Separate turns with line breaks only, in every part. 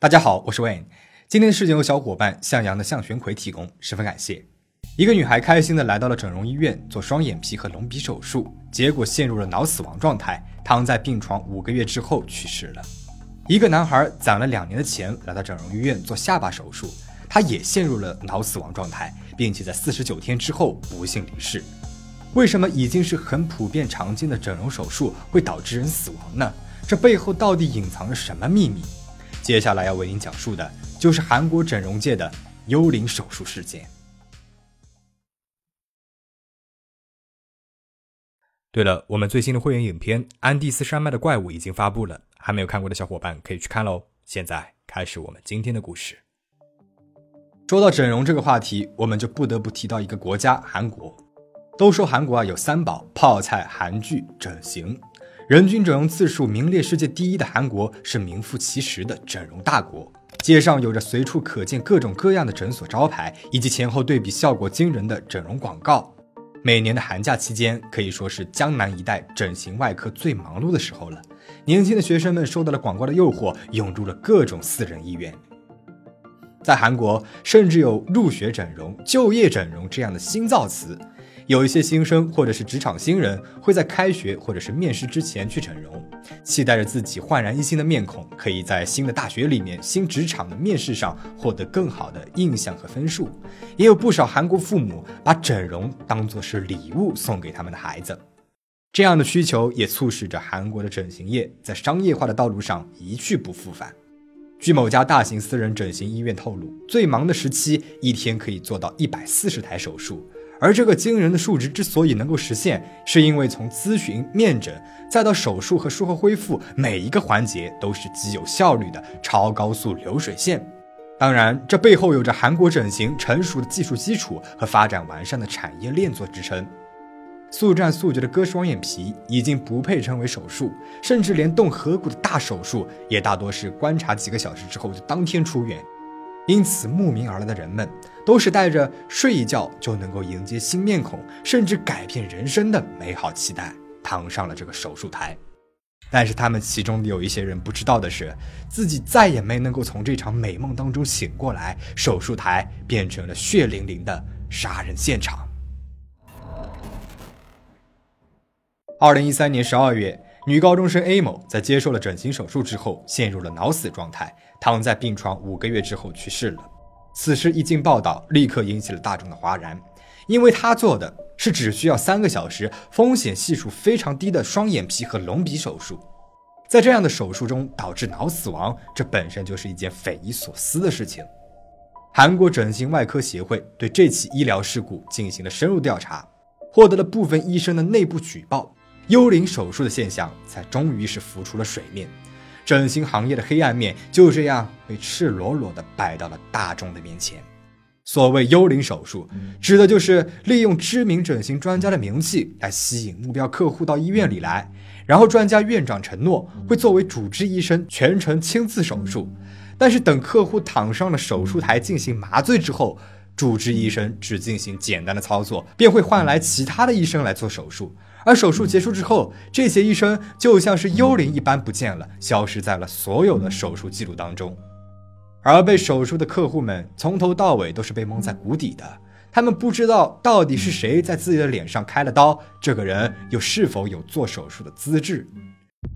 大家好，我是 Wayne。今天的事件由小伙伴向阳的向玄葵提供，十分感谢。一个女孩开心的来到了整容医院做双眼皮和隆鼻手术，结果陷入了脑死亡状态，躺在病床五个月之后去世了。一个男孩攒了两年的钱来到整容医院做下巴手术，他也陷入了脑死亡状态，并且在四十九天之后不幸离世。为什么已经是很普遍常见的整容手术会导致人死亡呢？这背后到底隐藏着什么秘密？接下来要为您讲述的就是韩国整容界的幽灵手术事件。对了，我们最新的会员影片《安第斯山脉的怪物》已经发布了，还没有看过的小伙伴可以去看喽。现在开始我们今天的故事。说到整容这个话题，我们就不得不提到一个国家——韩国。都说韩国啊有三宝：泡菜、韩剧、整形。人均整容次数名列世界第一的韩国是名副其实的整容大国，街上有着随处可见各种各样的诊所招牌，以及前后对比效果惊人的整容广告。每年的寒假期间可以说是江南一带整形外科最忙碌的时候了。年轻的学生们受到了广告的诱惑，涌入了各种私人医院。在韩国，甚至有入学整容、就业整容这样的新造词。有一些新生或者是职场新人会在开学或者是面试之前去整容，期待着自己焕然一新的面孔可以在新的大学里面、新职场的面试上获得更好的印象和分数。也有不少韩国父母把整容当作是礼物送给他们的孩子，这样的需求也促使着韩国的整形业在商业化的道路上一去不复返。据某家大型私人整形医院透露，最忙的时期一天可以做到一百四十台手术。而这个惊人的数值之所以能够实现，是因为从咨询、面诊，再到手术和术后恢复，每一个环节都是极有效率的超高速流水线。当然，这背后有着韩国整形成熟的技术基础和发展完善的产业链做支撑。速战速决的割双眼皮已经不配称为手术，甚至连动颌骨的大手术也大多是观察几个小时之后就当天出院。因此，慕名而来的人们都是带着睡一觉就能够迎接新面孔，甚至改变人生的美好期待，躺上了这个手术台。但是，他们其中有一些人不知道的是，自己再也没能够从这场美梦当中醒过来，手术台变成了血淋淋的杀人现场。二零一三年十二月。女高中生 A 某在接受了整形手术之后，陷入了脑死状态，躺在病床五个月之后去世了。此事一经报道，立刻引起了大众的哗然，因为他做的是只需要三个小时、风险系数非常低的双眼皮和隆鼻手术。在这样的手术中导致脑死亡，这本身就是一件匪夷所思的事情。韩国整形外科协会对这起医疗事故进行了深入调查，获得了部分医生的内部举报。幽灵手术的现象才终于是浮出了水面，整形行业的黑暗面就这样被赤裸裸地摆到了大众的面前。所谓幽灵手术，指的就是利用知名整形专家的名气来吸引目标客户到医院里来，然后专家院长承诺会作为主治医生全程亲自手术，但是等客户躺上了手术台进行麻醉之后，主治医生只进行简单的操作，便会换来其他的医生来做手术。而手术结束之后，这些医生就像是幽灵一般不见了，消失在了所有的手术记录当中。而被手术的客户们从头到尾都是被蒙在鼓底的，他们不知道到底是谁在自己的脸上开了刀，这个人又是否有做手术的资质。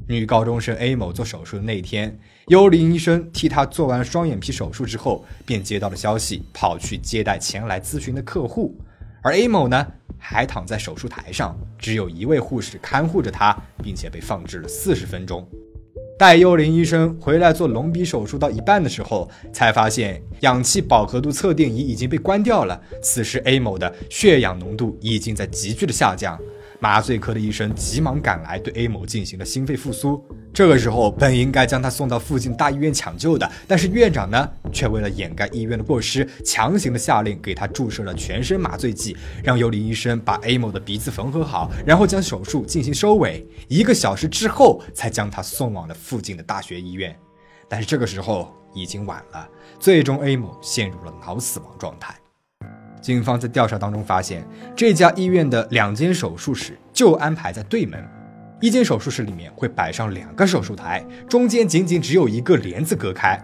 女高中生 A 某做手术的那天，幽灵医生替她做完双眼皮手术之后，便接到了消息，跑去接待前来咨询的客户。而 A 某呢？还躺在手术台上，只有一位护士看护着他，并且被放置了四十分钟。待幽灵医生回来做隆鼻手术到一半的时候，才发现氧气饱和度测定仪已经被关掉了。此时 A 某的血氧浓度已经在急剧的下降。麻醉科的医生急忙赶来，对 A 某进行了心肺复苏。这个时候，本应该将他送到附近大医院抢救的，但是院长呢，却为了掩盖医院的过失，强行的下令给他注射了全身麻醉剂，让幽灵医生把 A 某的鼻子缝合好，然后将手术进行收尾。一个小时之后，才将他送往了附近的大学医院。但是这个时候已经晚了，最终 A 某陷入了脑死亡状态。警方在调查当中发现，这家医院的两间手术室就安排在对门，一间手术室里面会摆上两个手术台，中间仅仅只有一个帘子隔开。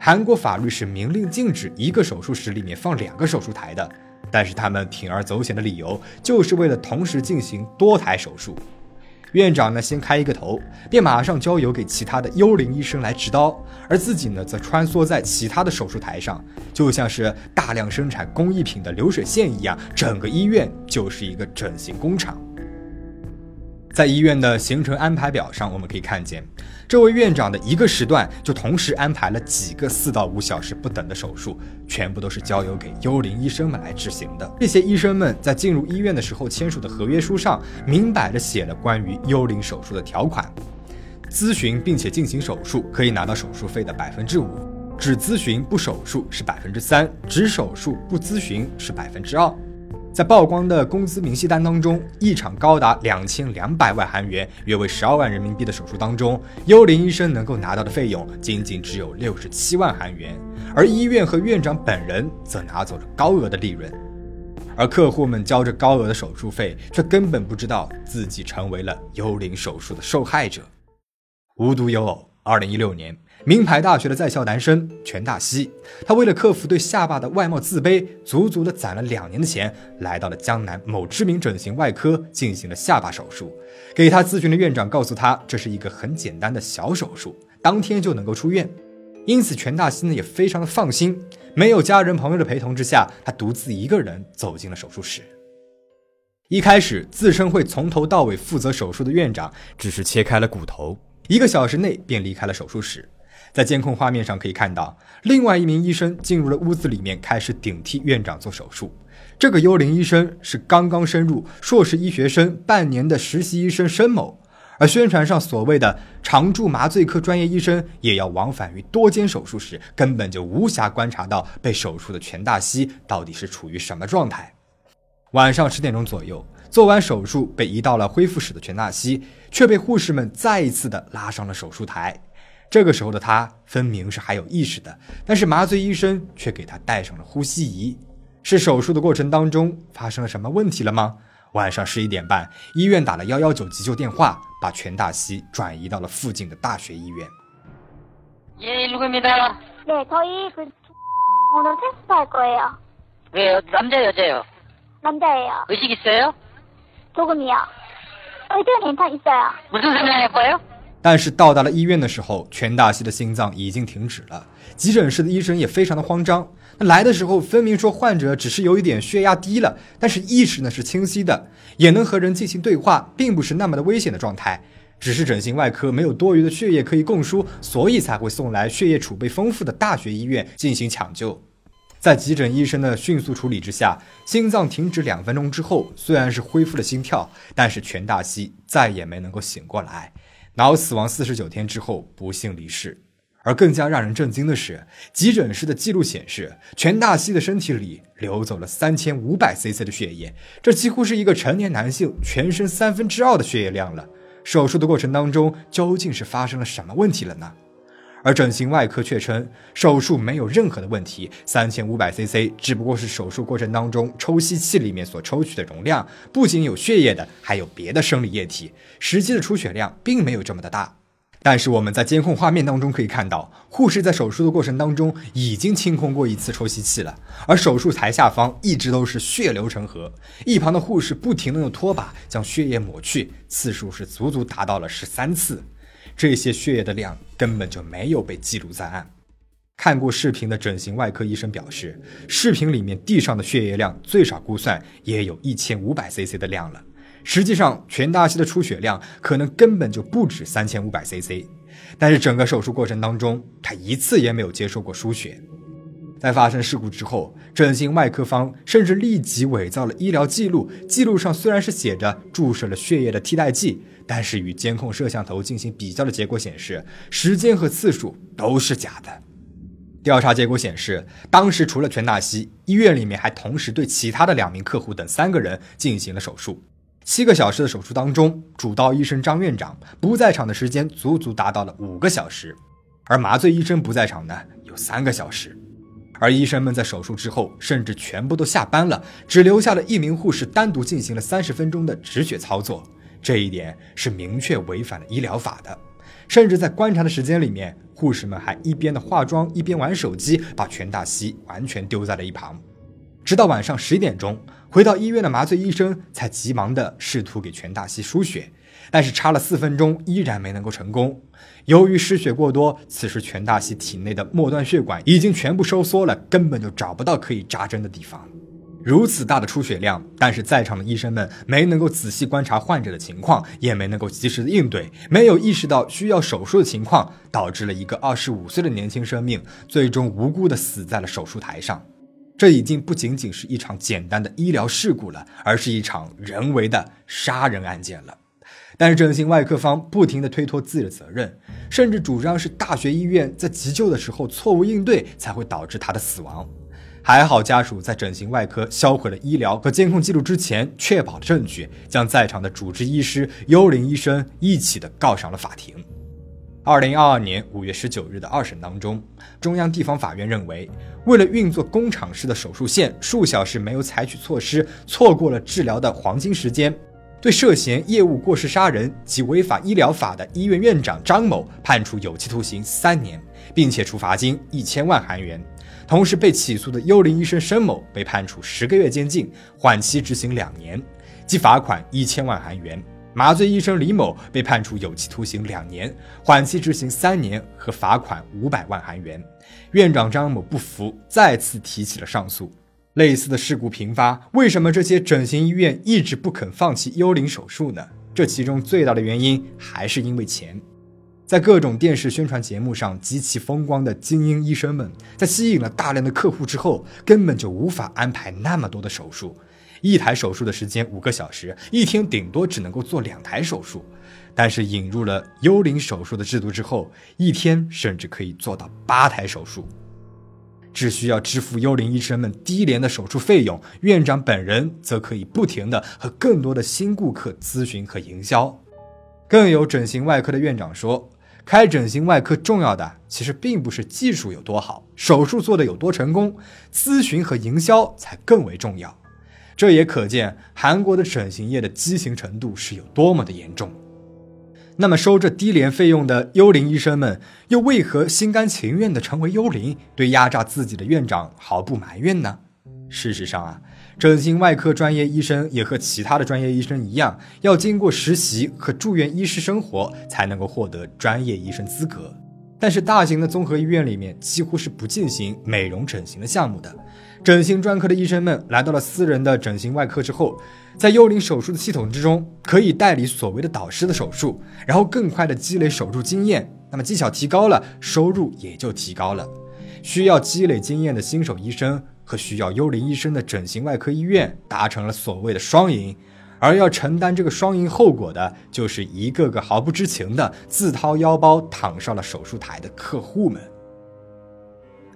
韩国法律是明令禁止一个手术室里面放两个手术台的，但是他们铤而走险的理由就是为了同时进行多台手术。院长呢，先开一个头，便马上交由给其他的幽灵医生来执刀，而自己呢，则穿梭在其他的手术台上，就像是大量生产工艺品的流水线一样，整个医院就是一个整形工厂。在医院的行程安排表上，我们可以看见，这位院长的一个时段就同时安排了几个四到五小时不等的手术，全部都是交由给幽灵医生们来执行的。这些医生们在进入医院的时候签署的合约书上，明摆着写了关于幽灵手术的条款：咨询并且进行手术可以拿到手术费的百分之五，只咨询不手术是百分之三，只手术不咨询是百分之二。在曝光的工资明细单当中，一场高达两千两百万韩元（约为十二万人民币）的手术当中，幽灵医生能够拿到的费用仅仅只有六十七万韩元，而医院和院长本人则拿走了高额的利润。而客户们交着高额的手术费，却根本不知道自己成为了幽灵手术的受害者。无独有偶，二零一六年。名牌大学的在校男生全大熙，他为了克服对下巴的外貌自卑，足足的攒了两年的钱，来到了江南某知名整形外科进行了下巴手术。给他咨询的院长告诉他，这是一个很简单的小手术，当天就能够出院。因此，全大熙呢也非常的放心，没有家人朋友的陪同之下，他独自一个人走进了手术室。一开始，自称会从头到尾负责手术的院长，只是切开了骨头，一个小时内便离开了手术室。在监控画面上可以看到，另外一名医生进入了屋子里面，开始顶替院长做手术。这个幽灵医生是刚刚升入硕士医学生半年的实习医生申某，而宣传上所谓的常驻麻醉科专业医生也要往返于多间手术室，根本就无暇观察到被手术的全大西到底是处于什么状态。晚上十点钟左右，做完手术被移到了恢复室的全大西，却被护士们再一次的拉上了手术台。这个时候的他分明是还有意识的，但是麻醉医生却给他戴上了呼吸仪。是手术的过程当中发生了什么问题了吗？晚上十一点半，医院打了幺幺九急救电话，把全大熙转移到了附近的大学医院。
예누구입니다네저희그오늘테스트할거예요왜요남자여자요남자예요의식있어요조금이요의식은괜찮있어요무슨설명할거예요
但是到达了医院的时候，全大西的心脏已经停止了。急诊室的医生也非常的慌张。那来的时候分明说患者只是有一点血压低了，但是意识呢是清晰的，也能和人进行对话，并不是那么的危险的状态。只是整形外科没有多余的血液可以供输，所以才会送来血液储备丰富的大学医院进行抢救。在急诊医生的迅速处理之下，心脏停止两分钟之后，虽然是恢复了心跳，但是全大西再也没能够醒过来。脑死亡四十九天之后不幸离世，而更加让人震惊的是，急诊室的记录显示，全大西的身体里流走了三千五百 cc 的血液，这几乎是一个成年男性全身三分之二的血液量了。手术的过程当中，究竟是发生了什么问题了呢？而整形外科却称手术没有任何的问题，三千五百 cc 只不过是手术过程当中抽吸器里面所抽取的容量，不仅有血液的，还有别的生理液体，实际的出血量并没有这么的大。但是我们在监控画面当中可以看到，护士在手术的过程当中已经清空过一次抽吸器了，而手术台下方一直都是血流成河，一旁的护士不停的用拖把将血液抹去，次数是足足达到了十三次。这些血液的量根本就没有被记录在案。看过视频的整形外科医生表示，视频里面地上的血液量最少估算也有一千五百 cc 的量了。实际上，全大西的出血量可能根本就不止三千五百 cc。但是整个手术过程当中，他一次也没有接受过输血。在发生事故之后，整形外科方甚至立即伪造了医疗记录，记录上虽然是写着注射了血液的替代剂。但是与监控摄像头进行比较的结果显示，时间和次数都是假的。调查结果显示，当时除了全大西，医院里面还同时对其他的两名客户等三个人进行了手术。七个小时的手术当中，主刀医生张院长不在场的时间足足达到了五个小时，而麻醉医生不在场呢有三个小时。而医生们在手术之后甚至全部都下班了，只留下了一名护士单独进行了三十分钟的止血操作。这一点是明确违反了医疗法的。甚至在观察的时间里面，护士们还一边的化妆一边玩手机，把全大西完全丢在了一旁。直到晚上十一点钟，回到医院的麻醉医生才急忙的试图给全大西输血，但是插了四分钟依然没能够成功。由于失血过多，此时全大西体内的末端血管已经全部收缩了，根本就找不到可以扎针的地方。如此大的出血量，但是在场的医生们没能够仔细观察患者的情况，也没能够及时的应对，没有意识到需要手术的情况，导致了一个二十五岁的年轻生命最终无辜的死在了手术台上。这已经不仅仅是一场简单的医疗事故了，而是一场人为的杀人案件了。但是整形外科方不停地推脱自己的责任，甚至主张是大学医院在急救的时候错误应对才会导致他的死亡。还好，家属在整形外科销毁了医疗和监控记录之前，确保了证据，将在场的主治医师、幽灵医生一起的告上了法庭。二零二二年五月十九日的二审当中，中央地方法院认为，为了运作工厂式的手术线，数小时没有采取措施，错过了治疗的黄金时间，对涉嫌业务过失杀人及违反医疗法的医院院长张某判处有期徒刑三年，并且处罚金一千万韩元。同时被起诉的幽灵医生申某被判处十个月监禁，缓期执行两年，即罚款一千万韩元。麻醉医生李某被判处有期徒刑两年，缓期执行三年和罚款五百万韩元。院长张某不服，再次提起了上诉。类似的事故频发，为什么这些整形医院一直不肯放弃幽灵手术呢？这其中最大的原因还是因为钱。在各种电视宣传节目上极其风光的精英医生们，在吸引了大量的客户之后，根本就无法安排那么多的手术。一台手术的时间五个小时，一天顶多只能够做两台手术。但是引入了幽灵手术的制度之后，一天甚至可以做到八台手术。只需要支付幽灵医生们低廉的手术费用，院长本人则可以不停的和更多的新顾客咨询和营销。更有整形外科的院长说。开整形外科重要的其实并不是技术有多好，手术做的有多成功，咨询和营销才更为重要。这也可见韩国的整形业的畸形程度是有多么的严重。那么收这低廉费用的幽灵医生们，又为何心甘情愿地成为幽灵，对压榨自己的院长毫不埋怨呢？事实上啊。整形外科专业医生也和其他的专业医生一样，要经过实习和住院医师生活才能够获得专业医生资格。但是大型的综合医院里面几乎是不进行美容整形的项目的。整形专科的医生们来到了私人的整形外科之后，在幽灵手术的系统之中，可以代理所谓的导师的手术，然后更快的积累手术经验。那么技巧提高了，收入也就提高了。需要积累经验的新手医生。和需要幽灵医生的整形外科医院达成了所谓的双赢，而要承担这个双赢后果的，就是一个个毫不知情的自掏腰包躺上了手术台的客户们。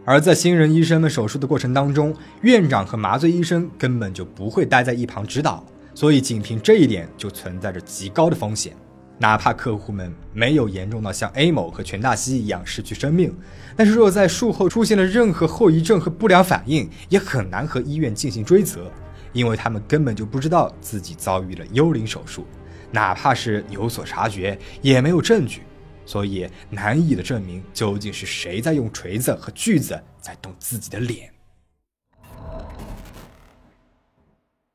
而在新人医生们手术的过程当中，院长和麻醉医生根本就不会待在一旁指导，所以仅凭这一点就存在着极高的风险。哪怕客户们没有严重到像 A 某和全大西一样失去生命，但是若在术后出现了任何后遗症和不良反应，也很难和医院进行追责，因为他们根本就不知道自己遭遇了幽灵手术，哪怕是有所察觉，也没有证据，所以难以的证明究竟是谁在用锤子和锯子在动自己的脸。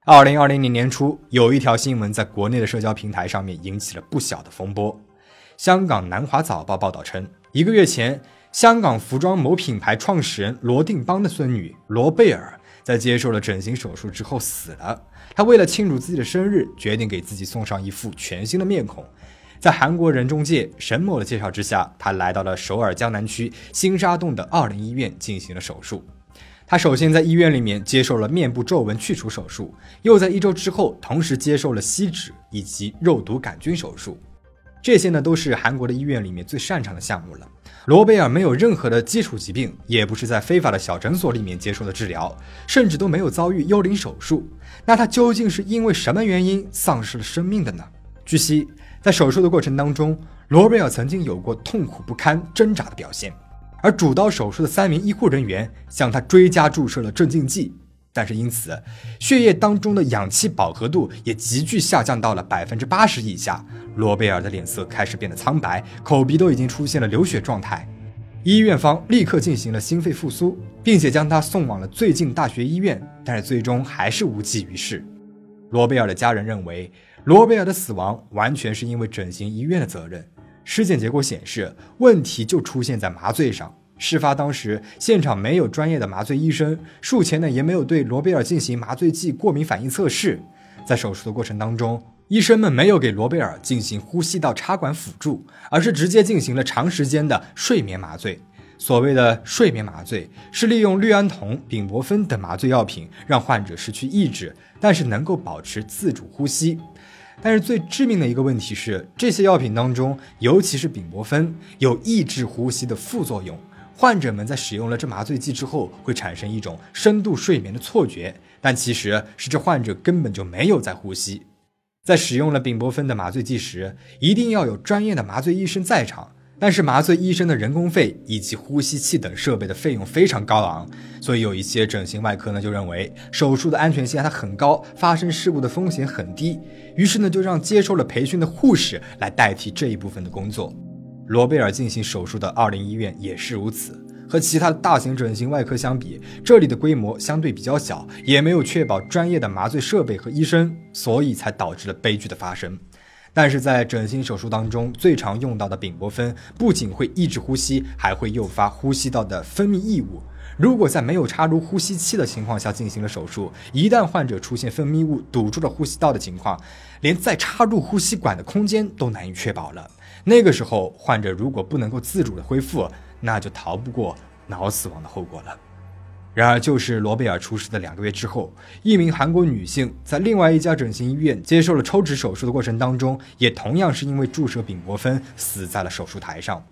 二零二零年年初，有一条新闻在国内的社交平台上面引起了不小的风波。香港南华早报报道称，一个月前，香港服装某品牌创始人罗定邦的孙女罗贝尔在接受了整形手术之后死了。她为了庆祝自己的生日，决定给自己送上一副全新的面孔。在韩国人中介沈某的介绍之下，她来到了首尔江南区新沙洞的二零医院进行了手术。他首先在医院里面接受了面部皱纹去除手术，又在一周之后同时接受了吸脂以及肉毒杆菌手术。这些呢都是韩国的医院里面最擅长的项目了。罗贝尔没有任何的基础疾病，也不是在非法的小诊所里面接受的治疗，甚至都没有遭遇幽灵手术。那他究竟是因为什么原因丧失了生命的呢？据悉，在手术的过程当中，罗贝尔曾经有过痛苦不堪、挣扎的表现。而主刀手术的三名医护人员向他追加注射了镇静剂，但是因此血液当中的氧气饱和度也急剧下降到了百分之八十以下。罗贝尔的脸色开始变得苍白，口鼻都已经出现了流血状态。医院方立刻进行了心肺复苏，并且将他送往了最近大学医院，但是最终还是无济于事。罗贝尔的家人认为，罗贝尔的死亡完全是因为整形医院的责任。尸检结果显示，问题就出现在麻醉上。事发当时，现场没有专业的麻醉医生，术前呢也没有对罗贝尔进行麻醉剂过敏反应测试。在手术的过程当中，医生们没有给罗贝尔进行呼吸道插管辅助，而是直接进行了长时间的睡眠麻醉。所谓的睡眠麻醉，是利用氯胺酮、丙泊酚等麻醉药品，让患者失去意识，但是能够保持自主呼吸。但是最致命的一个问题是，这些药品当中，尤其是丙泊酚，有抑制呼吸的副作用。患者们在使用了这麻醉剂之后，会产生一种深度睡眠的错觉，但其实是这患者根本就没有在呼吸。在使用了丙泊酚的麻醉剂时，一定要有专业的麻醉医生在场。但是麻醉医生的人工费以及呼吸器等设备的费用非常高昂，所以有一些整形外科呢就认为手术的安全性它很高，发生事故的风险很低，于是呢就让接受了培训的护士来代替这一部分的工作。罗贝尔进行手术的二零医院也是如此。和其他的大型整形外科相比，这里的规模相对比较小，也没有确保专业的麻醉设备和医生，所以才导致了悲剧的发生。但是在整形手术当中，最常用到的丙泊酚不仅会抑制呼吸，还会诱发呼吸道的分泌异物。如果在没有插入呼吸器的情况下进行了手术，一旦患者出现分泌物堵住了呼吸道的情况，连再插入呼吸管的空间都难以确保了。那个时候，患者如果不能够自主的恢复，那就逃不过脑死亡的后果了。然而，就是罗贝尔出事的两个月之后，一名韩国女性在另外一家整形医院接受了抽脂手术的过程当中，也同样是因为注射丙泊酚死在了手术台上。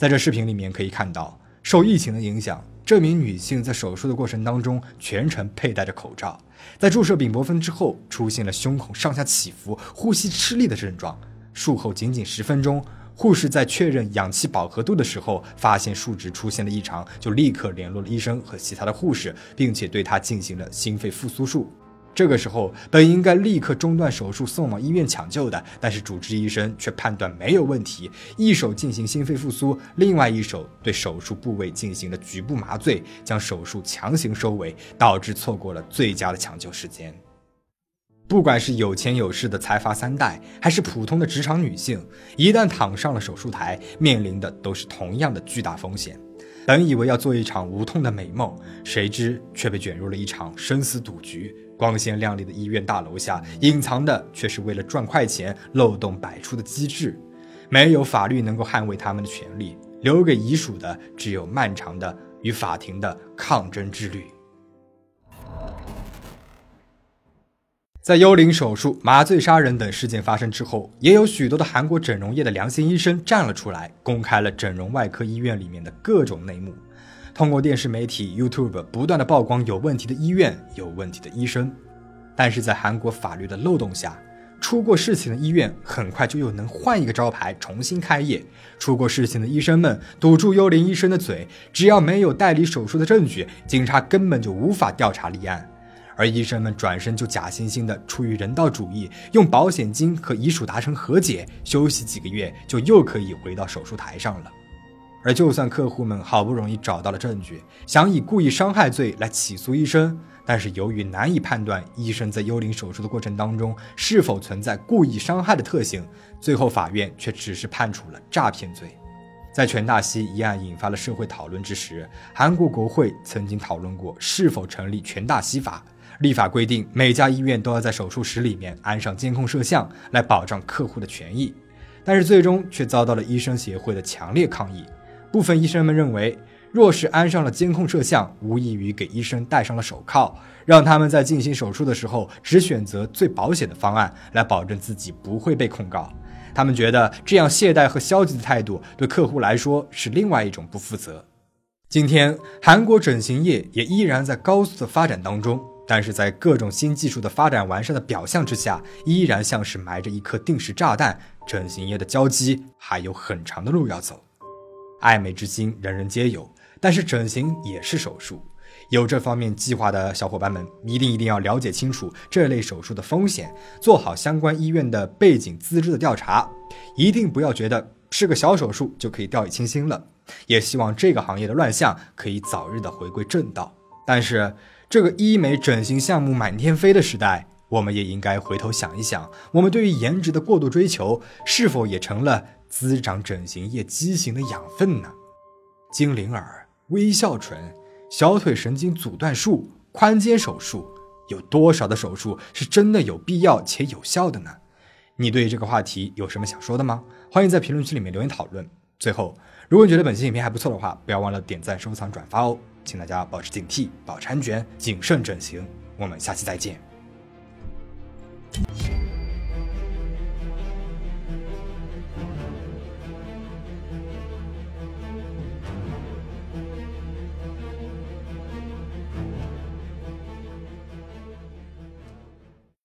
在这视频里面可以看到，受疫情的影响，这名女性在手术的过程当中全程佩戴着口罩，在注射丙泊酚之后，出现了胸口上下起伏、呼吸吃力的症状。术后仅仅十分钟。护士在确认氧气饱和度的时候，发现数值出现了异常，就立刻联络了医生和其他的护士，并且对他进行了心肺复苏术。这个时候，本应该立刻中断手术送往医院抢救的，但是主治医生却判断没有问题，一手进行心肺复苏，另外一手对手术部位进行了局部麻醉，将手术强行收尾，导致错过了最佳的抢救时间。不管是有钱有势的财阀三代，还是普通的职场女性，一旦躺上了手术台，面临的都是同样的巨大风险。本以为要做一场无痛的美梦，谁知却被卷入了一场生死赌局。光鲜亮丽的医院大楼下，隐藏的却是为了赚快钱漏洞百出的机制。没有法律能够捍卫他们的权利，留给遗属的只有漫长的与法庭的抗争之旅。在幽灵手术、麻醉杀人等事件发生之后，也有许多的韩国整容业的良心医生站了出来，公开了整容外科医院里面的各种内幕。通过电视媒体、YouTube 不断的曝光有问题的医院、有问题的医生。但是在韩国法律的漏洞下，出过事情的医院很快就又能换一个招牌重新开业。出过事情的医生们堵住幽灵医生的嘴，只要没有代理手术的证据，警察根本就无法调查立案。而医生们转身就假惺惺的出于人道主义，用保险金和遗属达成和解，休息几个月就又可以回到手术台上了。而就算客户们好不容易找到了证据，想以故意伤害罪来起诉医生，但是由于难以判断医生在幽灵手术的过程当中是否存在故意伤害的特性，最后法院却只是判处了诈骗罪。在全大西一案引发了社会讨论之时，韩国国会曾经讨论过是否成立全大西法。立法规定，每家医院都要在手术室里面安上监控摄像，来保障客户的权益。但是最终却遭到了医生协会的强烈抗议。部分医生们认为，若是安上了监控摄像，无异于给医生戴上了手铐，让他们在进行手术的时候只选择最保险的方案，来保证自己不会被控告。他们觉得这样懈怠和消极的态度，对客户来说是另外一种不负责。今天，韩国整形业也依然在高速的发展当中。但是在各种新技术的发展完善的表象之下，依然像是埋着一颗定时炸弹。整形业的交机还有很长的路要走。爱美之心人人皆有，但是整形也是手术。有这方面计划的小伙伴们，一定一定要了解清楚这类手术的风险，做好相关医院的背景资质的调查，一定不要觉得是个小手术就可以掉以轻心了。也希望这个行业的乱象可以早日的回归正道。但是，这个医美整形项目满天飞的时代，我们也应该回头想一想，我们对于颜值的过度追求，是否也成了滋长整形业畸形的养分呢？精灵耳、微笑唇。小腿神经阻断术、宽肩手术，有多少的手术是真的有必要且有效的呢？你对这个话题有什么想说的吗？欢迎在评论区里面留言讨论。最后，如果你觉得本期影片还不错的话，不要忘了点赞、收藏、转发哦！请大家保持警惕保持安全谨慎整形我们下期再见。